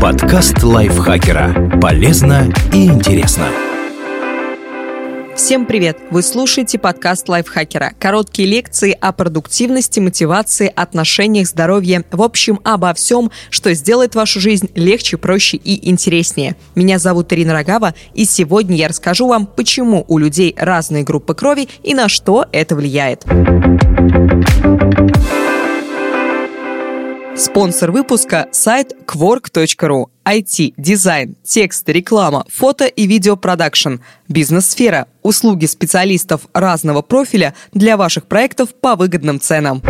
Подкаст лайфхакера. Полезно и интересно. Всем привет! Вы слушаете подкаст лайфхакера. Короткие лекции о продуктивности, мотивации, отношениях, здоровье. В общем, обо всем, что сделает вашу жизнь легче, проще и интереснее. Меня зовут Ирина Рогава, и сегодня я расскажу вам, почему у людей разные группы крови и на что это влияет. Спонсор выпуска – сайт quark.ru. IT, дизайн, текст, реклама, фото и видеопродакшн, бизнес-сфера, услуги специалистов разного профиля для ваших проектов по выгодным ценам.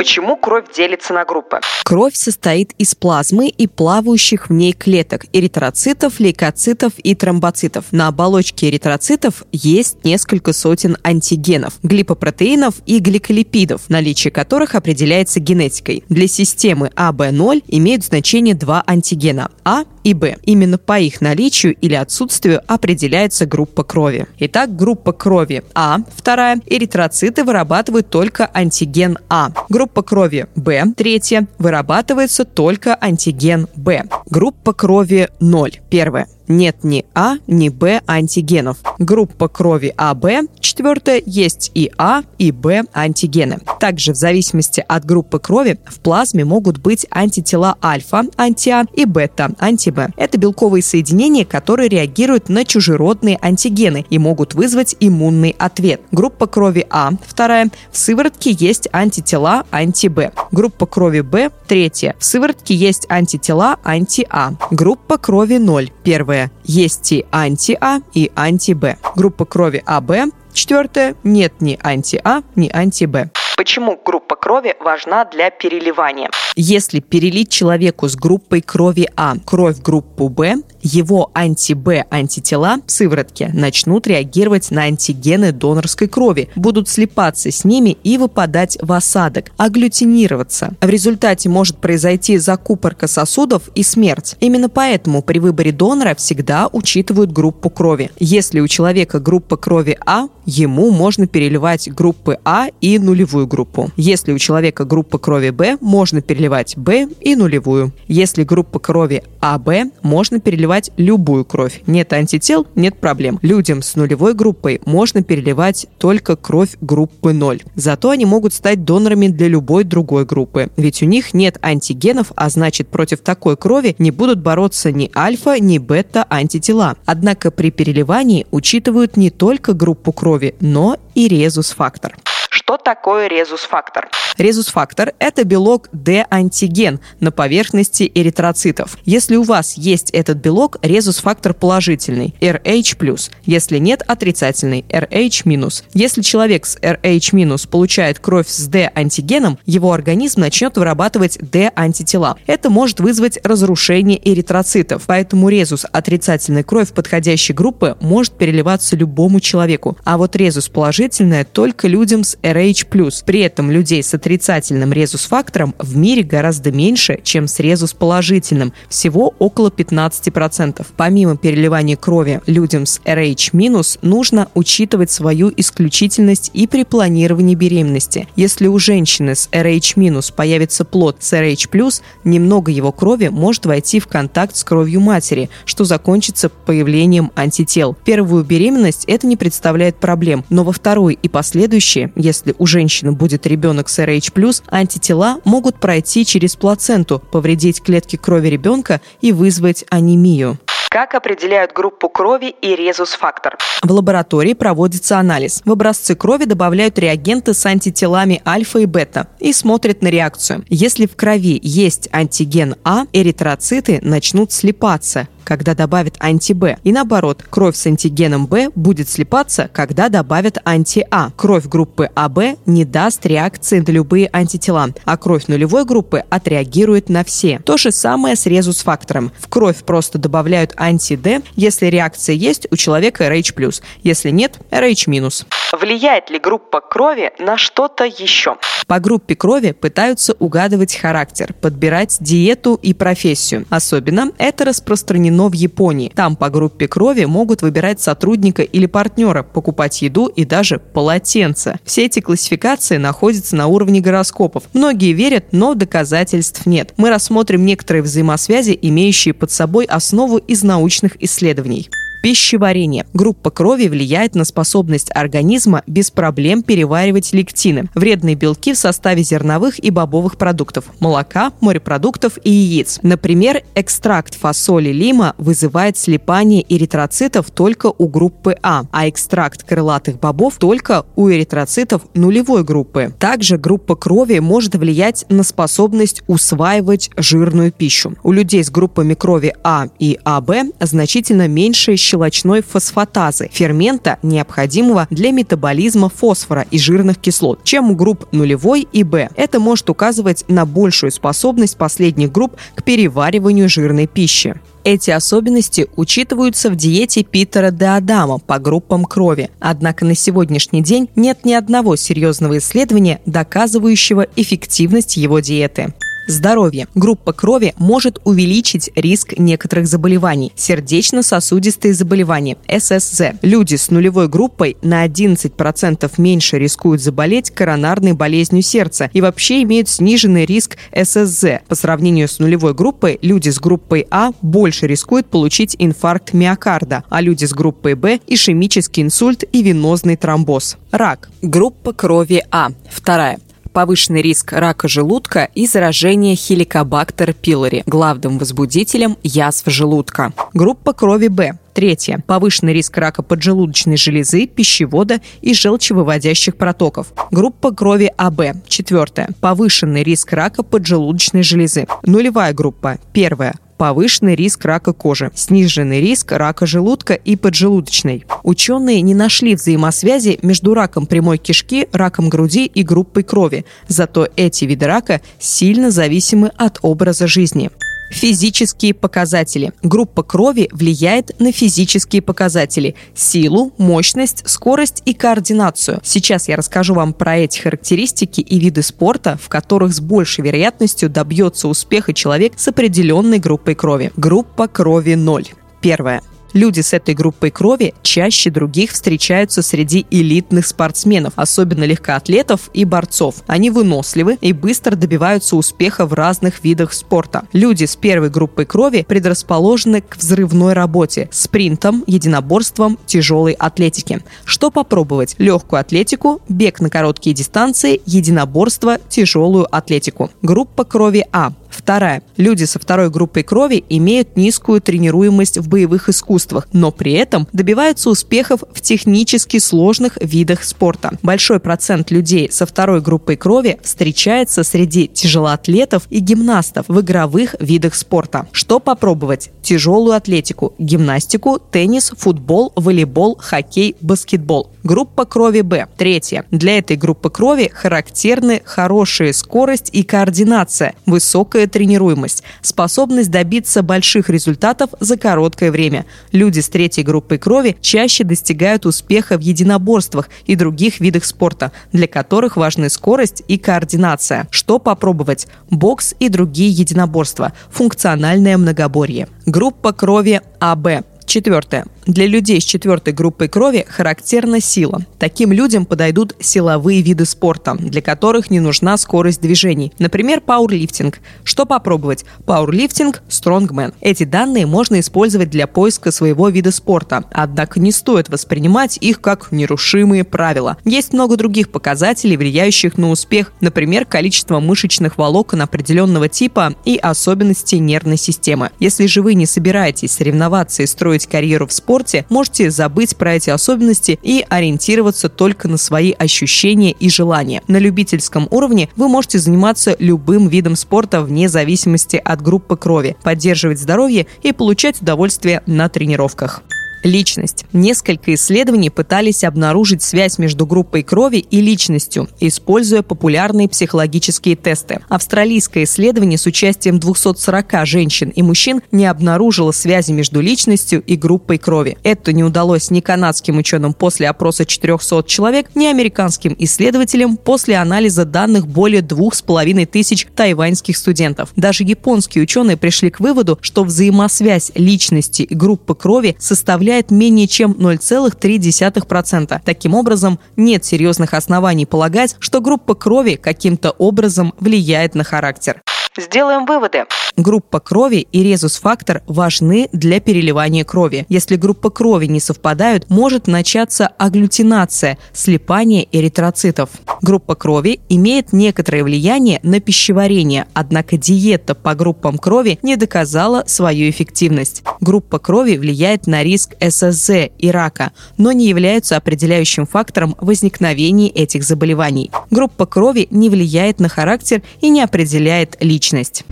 Почему кровь делится на группы? Кровь состоит из плазмы и плавающих в ней клеток – эритроцитов, лейкоцитов и тромбоцитов. На оболочке эритроцитов есть несколько сотен антигенов, глипопротеинов и гликолипидов, наличие которых определяется генетикой. Для системы АБ0 имеют значение два антигена – А и Б. Именно по их наличию или отсутствию определяется группа крови. Итак, группа крови А, вторая, эритроциты вырабатывают только антиген А. Группа Группа крови Б, третья, вырабатывается только антиген Б. Группа крови 0, первая нет ни А, ни Б антигенов. Группа крови АБ, четвертая, есть и А, и Б антигены. Также в зависимости от группы крови в плазме могут быть антитела альфа, анти-А и бета, анти-Б. Это белковые соединения, которые реагируют на чужеродные антигены и могут вызвать иммунный ответ. Группа крови А, вторая, в сыворотке есть антитела анти-Б. Группа крови Б, третья, в сыворотке есть антитела анти-А. Группа крови 0, первая, есть и анти-А, и анти-Б. Группа крови АБ. Четвертое. Нет ни анти-А, ни анти-Б. Почему группа крови важна для переливания? Если перелить человеку с группой крови А кровь группу Б, его анти-Б антитела в сыворотке начнут реагировать на антигены донорской крови, будут слипаться с ними и выпадать в осадок, агглютинироваться. В результате может произойти закупорка сосудов и смерть. Именно поэтому при выборе донора всегда учитывают группу крови. Если у человека группа крови А, ему можно переливать группы А и нулевую группу. Если у человека группа крови Б, можно переливать Б и нулевую. Если группа крови АБ, можно переливать любую кровь. Нет антител, нет проблем. Людям с нулевой группой можно переливать только кровь группы 0. Зато они могут стать донорами для любой другой группы. Ведь у них нет антигенов, а значит против такой крови не будут бороться ни альфа, ни бета антитела. Однако при переливании учитывают не только группу крови, но и резус-фактор. Что такое резус-фактор? Резус-фактор – это белок D-антиген на поверхности эритроцитов. Если у вас есть этот белок, резус-фактор положительный – RH+, если нет – отрицательный – RH-. Если человек с RH- получает кровь с D-антигеном, его организм начнет вырабатывать D-антитела. Это может вызвать разрушение эритроцитов, поэтому резус отрицательной кровь подходящей группы может переливаться любому человеку, а вот резус положительная только людям с RH. При этом людей с отрицательным резус-фактором в мире гораздо меньше, чем с резус-положительным, всего около 15%. Помимо переливания крови людям с RH- нужно учитывать свою исключительность и при планировании беременности. Если у женщины с RH- появится плод с RH+, немного его крови может войти в контакт с кровью матери, что закончится появлением антител. Первую беременность это не представляет проблем, но во второй и последующие, если у женщины будет ребенок с RH+, антитела могут пройти через плаценту, повредить клетки крови ребенка и вызвать анемию. Как определяют группу крови и резус-фактор? В лаборатории проводится анализ. В образцы крови добавляют реагенты с антителами альфа и бета и смотрят на реакцию. Если в крови есть антиген А, эритроциты начнут слипаться, когда добавят анти-Б. И наоборот, кровь с антигеном Б будет слипаться, когда добавят анти-А. Кровь группы АБ не даст реакции на любые антитела, а кровь нулевой группы отреагирует на все. То же самое с резус-фактором. В кровь просто добавляют анти-Д, если реакция есть у человека RH+, если нет, RH-. Влияет ли группа крови на что-то еще? По группе крови пытаются угадывать характер, подбирать диету и профессию. Особенно это распространено в Японии. Там по группе крови могут выбирать сотрудника или партнера, покупать еду и даже полотенце. Все эти классификации находятся на уровне гороскопов. Многие верят, но доказательств нет. Мы рассмотрим некоторые взаимосвязи, имеющие под собой основу из научных исследований. Пищеварение. Группа крови влияет на способность организма без проблем переваривать лектины, вредные белки в составе зерновых и бобовых продуктов, молока, морепродуктов и яиц. Например, экстракт фасоли лима вызывает слипание эритроцитов только у группы А, а экстракт крылатых бобов только у эритроцитов нулевой группы. Также группа крови может влиять на способность усваивать жирную пищу. У людей с группами крови А и АБ значительно меньше щелочной фосфатазы, фермента, необходимого для метаболизма фосфора и жирных кислот, чем у групп нулевой и Б. Это может указывать на большую способность последних групп к перевариванию жирной пищи. Эти особенности учитываются в диете Питера де Адама по группам крови. Однако на сегодняшний день нет ни одного серьезного исследования, доказывающего эффективность его диеты. Здоровье. Группа крови может увеличить риск некоторых заболеваний. Сердечно-сосудистые заболевания, ССЗ. Люди с нулевой группой на 11% меньше рискуют заболеть коронарной болезнью сердца и вообще имеют сниженный риск ССЗ. По сравнению с нулевой группой, люди с группой А больше рискуют получить инфаркт миокарда, а люди с группой Б – ишемический инсульт и венозный тромбоз. Рак. Группа крови А. Вторая повышенный риск рака желудка и заражения хеликобактер пилори, главным возбудителем язв желудка. Группа крови Б. Третье. Повышенный риск рака поджелудочной железы, пищевода и желчевыводящих протоков. Группа крови АБ. Четвертое. Повышенный риск рака поджелудочной железы. Нулевая группа. Первая повышенный риск рака кожи, сниженный риск рака желудка и поджелудочной. Ученые не нашли взаимосвязи между раком прямой кишки, раком груди и группой крови, зато эти виды рака сильно зависимы от образа жизни. Физические показатели. Группа крови влияет на физические показатели – силу, мощность, скорость и координацию. Сейчас я расскажу вам про эти характеристики и виды спорта, в которых с большей вероятностью добьется успеха человек с определенной группой крови. Группа крови 0. Первое. Люди с этой группой крови чаще других встречаются среди элитных спортсменов, особенно легкоатлетов и борцов. Они выносливы и быстро добиваются успеха в разных видах спорта. Люди с первой группой крови предрасположены к взрывной работе, спринтам, единоборствам, тяжелой атлетике. Что попробовать? Легкую атлетику, бег на короткие дистанции, единоборство, тяжелую атлетику. Группа крови А Вторая. Люди со второй группой крови имеют низкую тренируемость в боевых искусствах, но при этом добиваются успехов в технически сложных видах спорта. Большой процент людей со второй группой крови встречается среди тяжелоатлетов и гимнастов в игровых видах спорта. Что попробовать? Тяжелую атлетику, гимнастику, теннис, футбол, волейбол, хоккей, баскетбол. Группа крови Б. Третье. Для этой группы крови характерны хорошая скорость и координация, высокая тренируемость, способность добиться больших результатов за короткое время. Люди с третьей группой крови чаще достигают успеха в единоборствах и других видах спорта, для которых важны скорость и координация. Что попробовать? Бокс и другие единоборства. Функциональное многоборье. Группа крови АБ. Четвертое. Для людей с четвертой группой крови характерна сила. Таким людям подойдут силовые виды спорта, для которых не нужна скорость движений. Например, пауэрлифтинг. Что попробовать? Пауэрлифтинг, стронгмен. Эти данные можно использовать для поиска своего вида спорта, однако не стоит воспринимать их как нерушимые правила. Есть много других показателей, влияющих на успех, например, количество мышечных волокон определенного типа и особенности нервной системы. Если же вы не собираетесь соревноваться и строить карьеру в спорте, можете забыть про эти особенности и ориентироваться только на свои ощущения и желания. На любительском уровне вы можете заниматься любым видом спорта вне зависимости от группы крови, поддерживать здоровье и получать удовольствие на тренировках. Личность. Несколько исследований пытались обнаружить связь между группой крови и личностью, используя популярные психологические тесты. Австралийское исследование с участием 240 женщин и мужчин не обнаружило связи между личностью и группой крови. Это не удалось ни канадским ученым после опроса 400 человек, ни американским исследователям после анализа данных более двух с половиной тысяч тайваньских студентов. Даже японские ученые пришли к выводу, что взаимосвязь личности и группы крови составляет менее чем 0,3%. Таким образом, нет серьезных оснований полагать, что группа крови каким-то образом влияет на характер. Сделаем выводы. Группа крови и резус-фактор важны для переливания крови. Если группа крови не совпадают, может начаться агглютинация, слипание эритроцитов. Группа крови имеет некоторое влияние на пищеварение, однако диета по группам крови не доказала свою эффективность. Группа крови влияет на риск ССЗ и рака, но не являются определяющим фактором возникновения этих заболеваний. Группа крови не влияет на характер и не определяет личность личность.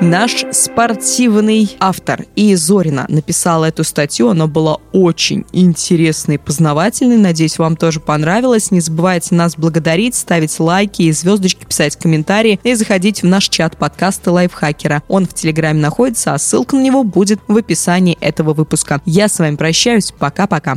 Наш спортивный автор И Зорина написала эту статью. Она была очень интересной и познавательной. Надеюсь, вам тоже понравилось. Не забывайте нас благодарить, ставить лайки и звездочки, писать комментарии и заходить в наш чат подкаста Лайфхакера. Он в Телеграме находится, а ссылка на него будет в описании этого выпуска. Я с вами прощаюсь. Пока-пока.